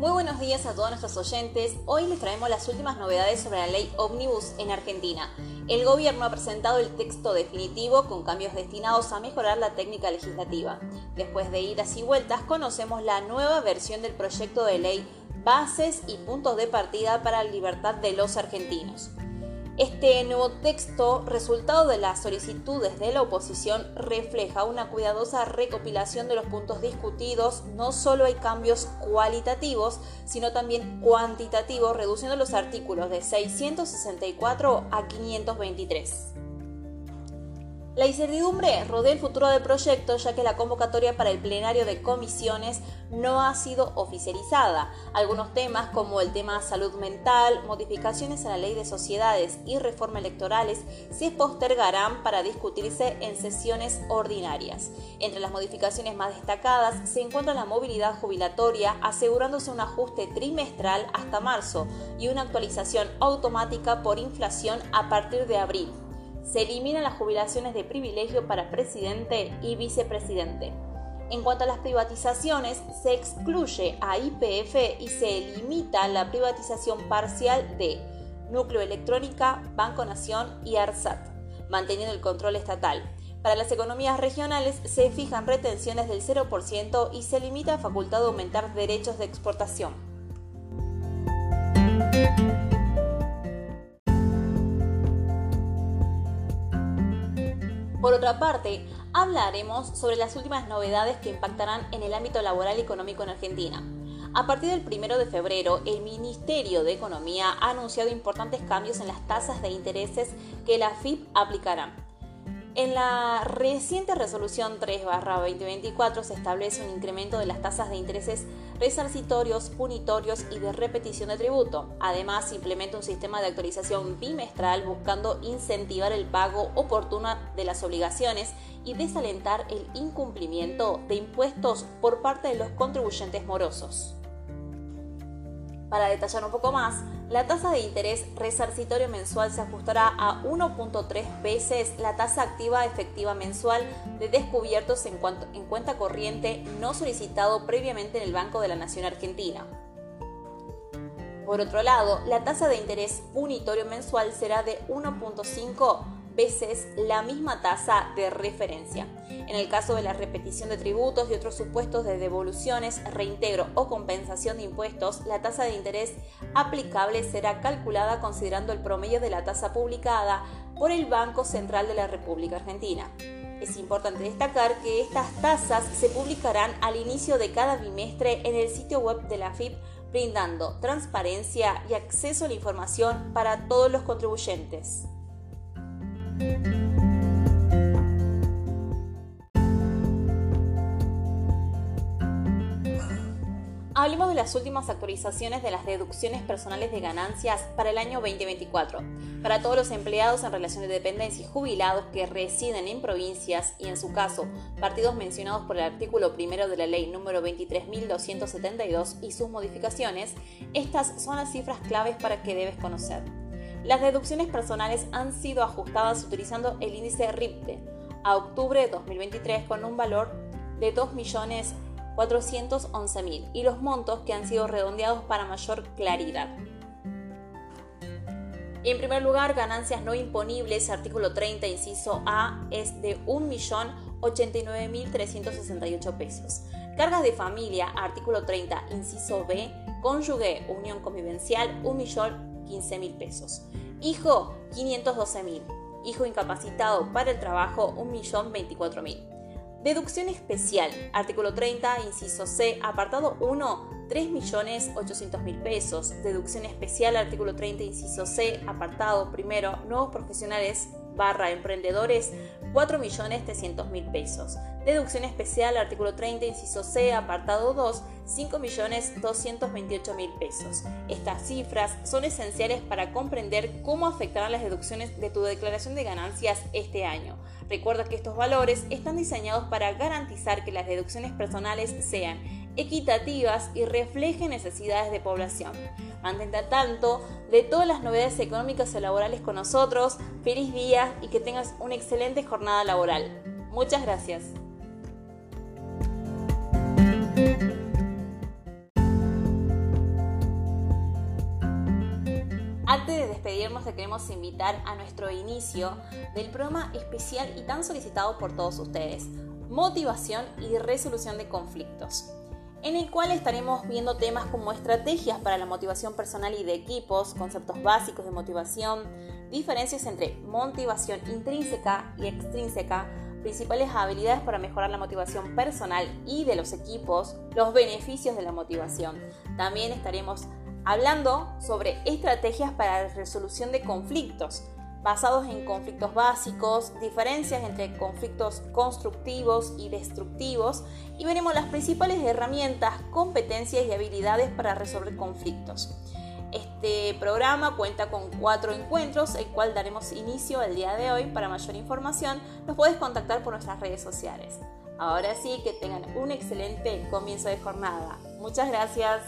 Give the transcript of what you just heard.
Muy buenos días a todos nuestros oyentes. Hoy les traemos las últimas novedades sobre la ley Omnibus en Argentina. El gobierno ha presentado el texto definitivo con cambios destinados a mejorar la técnica legislativa. Después de idas y vueltas, conocemos la nueva versión del proyecto de ley Bases y puntos de partida para la libertad de los argentinos. Este nuevo texto, resultado de las solicitudes de la oposición, refleja una cuidadosa recopilación de los puntos discutidos. No solo hay cambios cualitativos, sino también cuantitativos, reduciendo los artículos de 664 a 523. La incertidumbre rodea el futuro del proyecto ya que la convocatoria para el plenario de comisiones no ha sido oficializada. Algunos temas como el tema salud mental, modificaciones a la ley de sociedades y reforma electorales se postergarán para discutirse en sesiones ordinarias. Entre las modificaciones más destacadas se encuentra la movilidad jubilatoria asegurándose un ajuste trimestral hasta marzo y una actualización automática por inflación a partir de abril se eliminan las jubilaciones de privilegio para presidente y vicepresidente. En cuanto a las privatizaciones, se excluye a IPF y se limita la privatización parcial de Núcleo Electrónica, Banco Nación y ARSAT, manteniendo el control estatal. Para las economías regionales se fijan retenciones del 0% y se limita la facultad de aumentar derechos de exportación. Por otra parte, hablaremos sobre las últimas novedades que impactarán en el ámbito laboral y económico en Argentina. A partir del 1 de febrero, el Ministerio de Economía ha anunciado importantes cambios en las tasas de intereses que la FIP aplicará. En la reciente resolución 3-2024 se establece un incremento de las tasas de intereses resarcitorios, punitorios y de repetición de tributo. Además, implementa un sistema de actualización bimestral buscando incentivar el pago oportuno de las obligaciones y desalentar el incumplimiento de impuestos por parte de los contribuyentes morosos. Para detallar un poco más, la tasa de interés resarcitorio mensual se ajustará a 1.3 veces la tasa activa efectiva mensual de descubiertos en, en cuenta corriente no solicitado previamente en el Banco de la Nación Argentina. Por otro lado, la tasa de interés unitorio mensual será de 1.5 veces la misma tasa de referencia. En el caso de la repetición de tributos y otros supuestos de devoluciones, reintegro o compensación de impuestos, la tasa de interés aplicable será calculada considerando el promedio de la tasa publicada por el Banco Central de la República Argentina. Es importante destacar que estas tasas se publicarán al inicio de cada bimestre en el sitio web de la FIP, brindando transparencia y acceso a la información para todos los contribuyentes. Hablemos de las últimas actualizaciones de las deducciones personales de ganancias para el año 2024. Para todos los empleados en relación de dependencia y jubilados que residen en provincias y en su caso partidos mencionados por el artículo primero de la ley número 23.272 y sus modificaciones, estas son las cifras claves para que debes conocer. Las deducciones personales han sido ajustadas utilizando el índice RIPTE a octubre de 2023 con un valor de 2.411.000 y los montos que han sido redondeados para mayor claridad. En primer lugar, ganancias no imponibles, artículo 30, inciso A, es de 1.089.368 pesos. Cargas de familia, artículo 30, inciso B, cónyuge, unión convivencial, 1.000.000 15 mil pesos. Hijo, 512 mil. Hijo incapacitado para el trabajo, 1.024.000. mil. Deducción especial, artículo 30, inciso C, apartado 1, 3.800.000 pesos. Deducción especial, artículo 30, inciso C, apartado primero, nuevos profesionales barra emprendedores 4.300.000 pesos. Deducción especial, artículo 30, inciso C, apartado 2, 5.228.000 pesos. Estas cifras son esenciales para comprender cómo afectarán las deducciones de tu declaración de ganancias este año. Recuerda que estos valores están diseñados para garantizar que las deducciones personales sean equitativas y reflejen necesidades de población. Ante tanto, de todas las novedades económicas o laborales con nosotros, feliz día y que tengas una excelente jornada laboral. Muchas gracias. Antes de despedirnos, te queremos invitar a nuestro inicio del programa especial y tan solicitado por todos ustedes, motivación y resolución de conflictos en el cual estaremos viendo temas como estrategias para la motivación personal y de equipos, conceptos básicos de motivación, diferencias entre motivación intrínseca y extrínseca, principales habilidades para mejorar la motivación personal y de los equipos, los beneficios de la motivación. También estaremos hablando sobre estrategias para la resolución de conflictos, basados en conflictos básicos, diferencias entre conflictos constructivos y destructivos, y veremos las principales herramientas, competencias y habilidades para resolver conflictos. Este programa cuenta con cuatro encuentros, el cual daremos inicio el día de hoy. Para mayor información, nos puedes contactar por nuestras redes sociales. Ahora sí, que tengan un excelente comienzo de jornada. Muchas gracias.